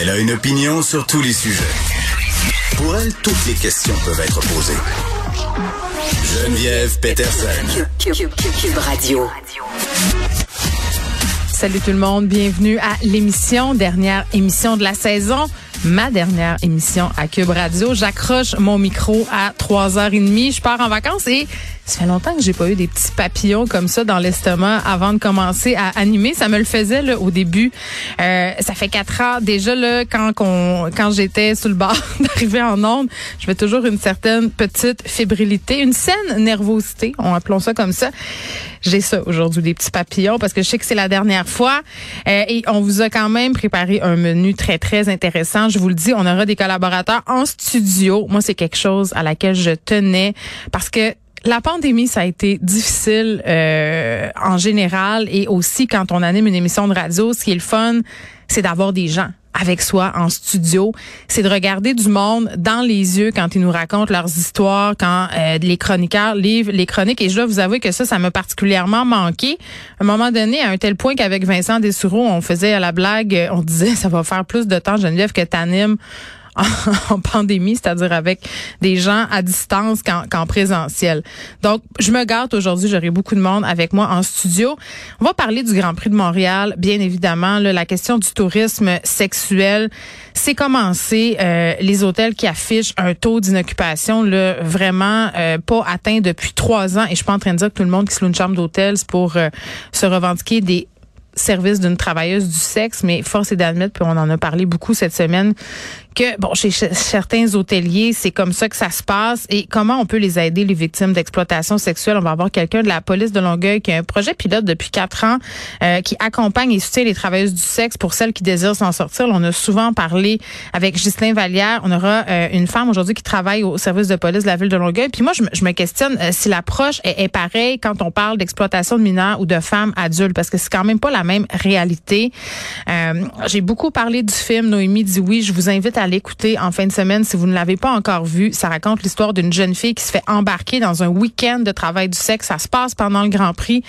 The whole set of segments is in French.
Elle a une opinion sur tous les sujets. Pour elle, toutes les questions peuvent être posées. Geneviève Peterson. Cube, Radio. Salut tout le monde, bienvenue à l'émission, dernière émission de la saison, ma dernière émission à Cube Radio. J'accroche mon micro à 3h30, je pars en vacances et ça fait longtemps que j'ai pas eu des petits papillons comme ça dans l'estomac avant de commencer à animer. Ça me le faisait là, au début. Euh, ça fait quatre ans déjà là quand quand j'étais sur le bord d'arriver en onde, je fais toujours une certaine petite fébrilité, une saine nervosité, on appelons ça comme ça. J'ai ça aujourd'hui, des petits papillons, parce que je sais que c'est la dernière fois. Euh, et on vous a quand même préparé un menu très, très intéressant. Je vous le dis, on aura des collaborateurs en studio. Moi, c'est quelque chose à laquelle je tenais parce que la pandémie, ça a été difficile euh, en général et aussi quand on anime une émission de radio, ce qui est le fun, c'est d'avoir des gens avec soi en studio, c'est de regarder du monde dans les yeux quand ils nous racontent leurs histoires, quand euh, les chroniqueurs livrent les chroniques. Et je dois vous avouer que ça, ça m'a particulièrement manqué. À un moment donné, à un tel point qu'avec Vincent Dessureau, on faisait la blague, on disait ça va faire plus de temps, Geneviève, que t'animes en pandémie, c'est-à-dire avec des gens à distance qu'en présentiel. Donc, je me gâte aujourd'hui, j'aurai beaucoup de monde avec moi en studio. On va parler du Grand Prix de Montréal, bien évidemment. la question du tourisme sexuel, c'est commencé. Euh, les hôtels qui affichent un taux d'inoccupation vraiment euh, pas atteint depuis trois ans. Et je suis pas en train de dire que tout le monde qui se loue une chambre d'hôtel, c'est pour euh, se revendiquer des service d'une travailleuse du sexe, mais force est d'admettre, puis on en a parlé beaucoup cette semaine, que bon chez certains hôteliers, c'est comme ça que ça se passe. Et comment on peut les aider, les victimes d'exploitation sexuelle? On va avoir quelqu'un de la police de Longueuil qui a un projet pilote depuis quatre ans euh, qui accompagne et soutient les travailleuses du sexe pour celles qui désirent s'en sortir. on a souvent parlé avec Ghislain Vallière. On aura euh, une femme aujourd'hui qui travaille au service de police de la ville de Longueuil. Puis moi, je me, questionne euh, si l'approche est, est pareille quand on parle d'exploitation de mineurs ou de femmes adultes, parce que c'est quand même pas la même réalité. J'ai beaucoup parlé du film Noémie dit oui. Je vous invite à l'écouter en fin de semaine si vous ne l'avez pas encore vu. Ça raconte l'histoire d'une jeune fille qui se fait embarquer dans un week-end de travail du sexe. Ça se passe pendant le Grand Prix.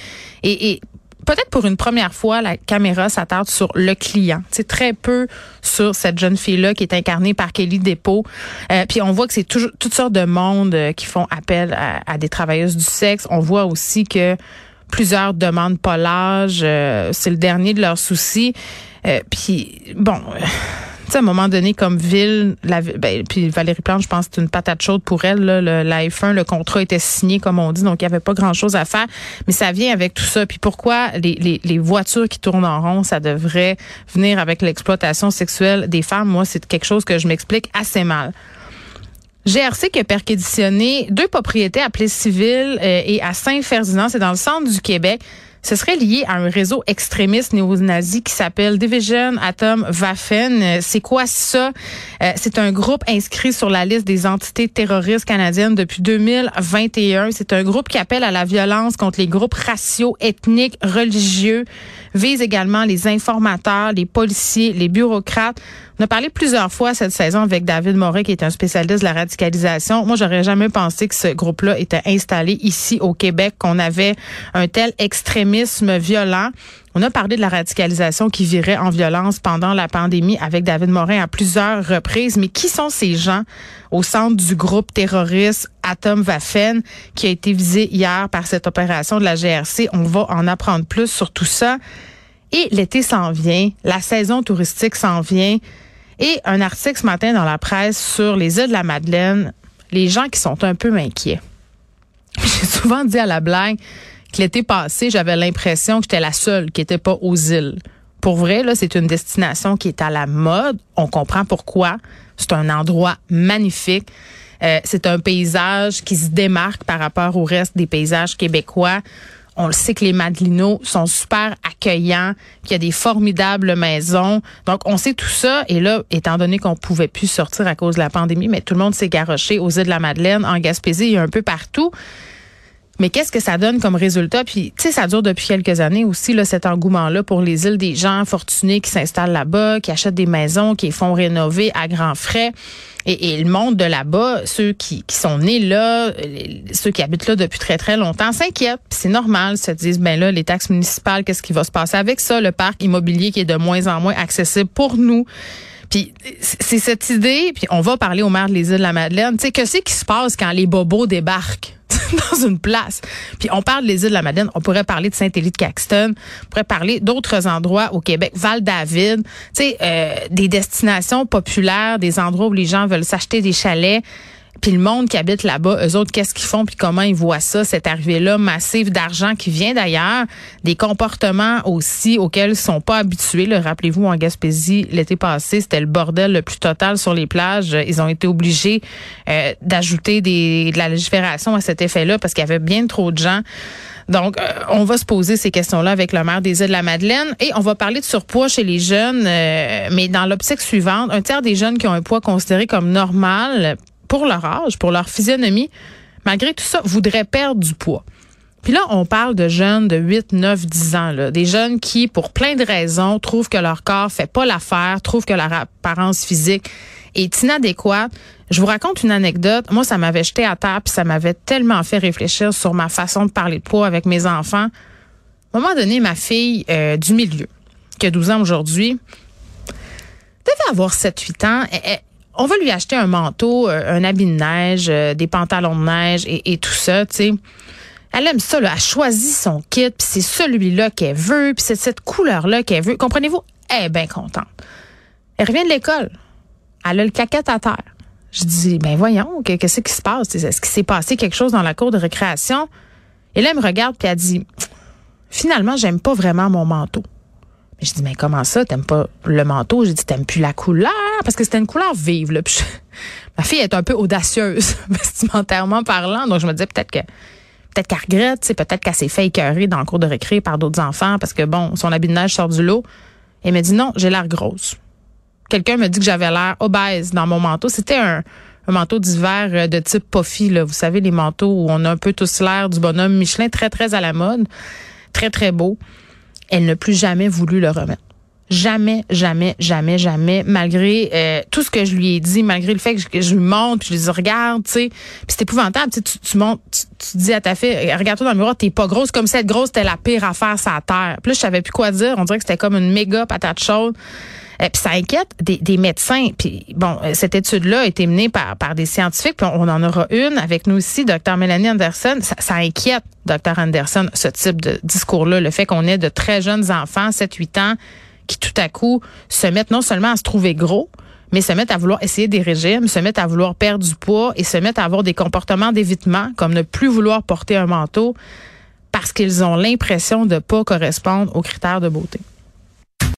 Et, peut-être pour une première fois, la caméra s'attarde sur le client. C'est très peu sur cette jeune fille-là qui est incarnée par Kelly Depot. Euh, puis on voit que c'est toujours toutes sortes de monde euh, qui font appel à, à, des travailleuses du sexe. On voit aussi que plusieurs demandent pas l'âge. Euh, c'est le dernier de leurs soucis. Puis bon à un moment donné, comme ville, la, ben, puis Valérie Plante, je pense que c'est une patate chaude pour elle. Là, le, la F1, le contrat était signé, comme on dit, donc il n'y avait pas grand-chose à faire. Mais ça vient avec tout ça. Puis pourquoi les, les, les voitures qui tournent en rond, ça devrait venir avec l'exploitation sexuelle des femmes? Moi, c'est quelque chose que je m'explique assez mal. GRC qui a perquisitionné deux propriétés à Plessis-Civil euh, et à Saint-Ferdinand, c'est dans le centre du Québec ce serait lié à un réseau extrémiste néo-nazi qui s'appelle Division Atom Waffen. C'est quoi ça? Euh, c'est un groupe inscrit sur la liste des entités terroristes canadiennes depuis 2021. C'est un groupe qui appelle à la violence contre les groupes raciaux, ethniques, religieux, vise également les informateurs, les policiers, les bureaucrates. On a parlé plusieurs fois cette saison avec David Moret, qui est un spécialiste de la radicalisation. Moi, j'aurais jamais pensé que ce groupe-là était installé ici au Québec, qu'on avait un tel extrémisme violent. On a parlé de la radicalisation qui virait en violence pendant la pandémie avec David Morin à plusieurs reprises. Mais qui sont ces gens au centre du groupe terroriste Atom Waffen qui a été visé hier par cette opération de la GRC? On va en apprendre plus sur tout ça. Et l'été s'en vient, la saison touristique s'en vient. Et un article ce matin dans la presse sur les îles de la Madeleine, les gens qui sont un peu inquiets. J'ai souvent dit à la blague, que l'été passé, j'avais l'impression que j'étais la seule qui était pas aux îles. Pour vrai, là, c'est une destination qui est à la mode. On comprend pourquoi. C'est un endroit magnifique. Euh, c'est un paysage qui se démarque par rapport au reste des paysages québécois. On le sait que les Madelinos sont super accueillants, qu'il y a des formidables maisons. Donc, on sait tout ça. Et là, étant donné qu'on pouvait plus sortir à cause de la pandémie, mais tout le monde s'est garoché aux îles de la Madeleine, en Gaspésie et un peu partout. Mais qu'est-ce que ça donne comme résultat? Puis, tu sais, ça dure depuis quelques années aussi, là, cet engouement-là pour les îles des gens fortunés qui s'installent là-bas, qui achètent des maisons, qui font rénover à grands frais. Et, le monde de là-bas, ceux qui, sont nés là, ceux qui habitent là depuis très, très longtemps, s'inquiètent. c'est normal, se disent, ben là, les taxes municipales, qu'est-ce qui va se passer avec ça? Le parc immobilier qui est de moins en moins accessible pour nous. Puis c'est cette idée, puis on va parler au maire de les îles de la Madeleine. Tu sais, que c'est qui se passe quand les bobos débarquent? dans une place. Puis on parle des îles de la Madeleine, on pourrait parler de Saint-Élie-de-Caxton, on pourrait parler d'autres endroits au Québec, Val-David, tu sais, euh, des destinations populaires, des endroits où les gens veulent s'acheter des chalets. Puis le monde qui habite là-bas, eux autres, qu'est-ce qu'ils font puis comment ils voient ça, cette arrivée-là massive d'argent qui vient d'ailleurs, des comportements aussi auxquels ils sont pas habitués. Rappelez-vous, en Gaspésie, l'été passé, c'était le bordel le plus total sur les plages. Ils ont été obligés euh, d'ajouter de la légifération à cet effet-là parce qu'il y avait bien trop de gens. Donc, euh, on va se poser ces questions-là avec le maire des îles de la Madeleine et on va parler de surpoids chez les jeunes, euh, mais dans l'optique suivante, un tiers des jeunes qui ont un poids considéré comme normal pour leur âge, pour leur physionomie, malgré tout ça, voudraient perdre du poids. Puis là, on parle de jeunes de 8, 9, 10 ans, des jeunes qui, pour plein de raisons, trouvent que leur corps fait pas l'affaire, trouvent que leur apparence physique est inadéquate. Je vous raconte une anecdote. Moi, ça m'avait jeté à terre, puis ça m'avait tellement fait réfléchir sur ma façon de parler de poids avec mes enfants. À un moment donné, ma fille euh, du milieu, qui a 12 ans aujourd'hui, devait avoir 7-8 ans on va lui acheter un manteau, euh, un habit de neige, euh, des pantalons de neige et, tout ça, tu sais. Elle aime ça, là. Elle choisit son kit, puis c'est celui-là qu'elle veut, puis c'est cette couleur-là qu'elle veut. Comprenez-vous? Elle est bien contente. Elle revient de l'école. Elle a le caquette à terre. Je dis, ben voyons, qu'est-ce qui se passe? Est-ce qu'il s'est passé quelque chose dans la cour de récréation? Et là, elle me regarde, puis elle dit, finalement, j'aime pas vraiment mon manteau. Je dis, mais comment ça, t'aimes pas le manteau? J'ai dit, t'aimes plus la couleur? Parce que c'était une couleur vive, là. ma fille est un peu audacieuse, vestimentairement parlant. Donc, je me disais peut-être que, peut-être qu'elle regrette, peut-être qu'elle s'est fait écœurer dans le cours de récré par d'autres enfants parce que, bon, son habit de neige sort du lot. Elle m'a dit, non, j'ai l'air grosse. Quelqu'un me dit que j'avais l'air obèse dans mon manteau. C'était un, un manteau d'hiver euh, de type puffy, là. Vous savez, les manteaux où on a un peu tous l'air du bonhomme Michelin, très, très à la mode. Très, très beau elle n'a plus jamais voulu le remettre. Jamais, jamais, jamais, jamais, malgré euh, tout ce que je lui ai dit, malgré le fait que je, lui montre, puis je lui dis regarde, tu sais, puis c'est épouvantable, tu, tu montes, tu, dis à ta fille, regarde-toi dans le miroir, t'es pas grosse, comme si être grosse c'était la pire affaire sur la terre. Puis là, je savais plus quoi dire, on dirait que c'était comme une méga patate chaude. Euh, puis ça inquiète des, des médecins. Puis bon, euh, cette étude-là a été menée par, par des scientifiques. Puis on, en aura une avec nous ici, Dr. Mélanie Anderson. Ça, ça inquiète, Dr. Anderson, ce type de discours-là. Le fait qu'on ait de très jeunes enfants, 7-8 ans, qui tout à coup se mettent non seulement à se trouver gros, mais se mettent à vouloir essayer des régimes, se mettent à vouloir perdre du poids et se mettent à avoir des comportements d'évitement, comme ne plus vouloir porter un manteau parce qu'ils ont l'impression de pas correspondre aux critères de beauté.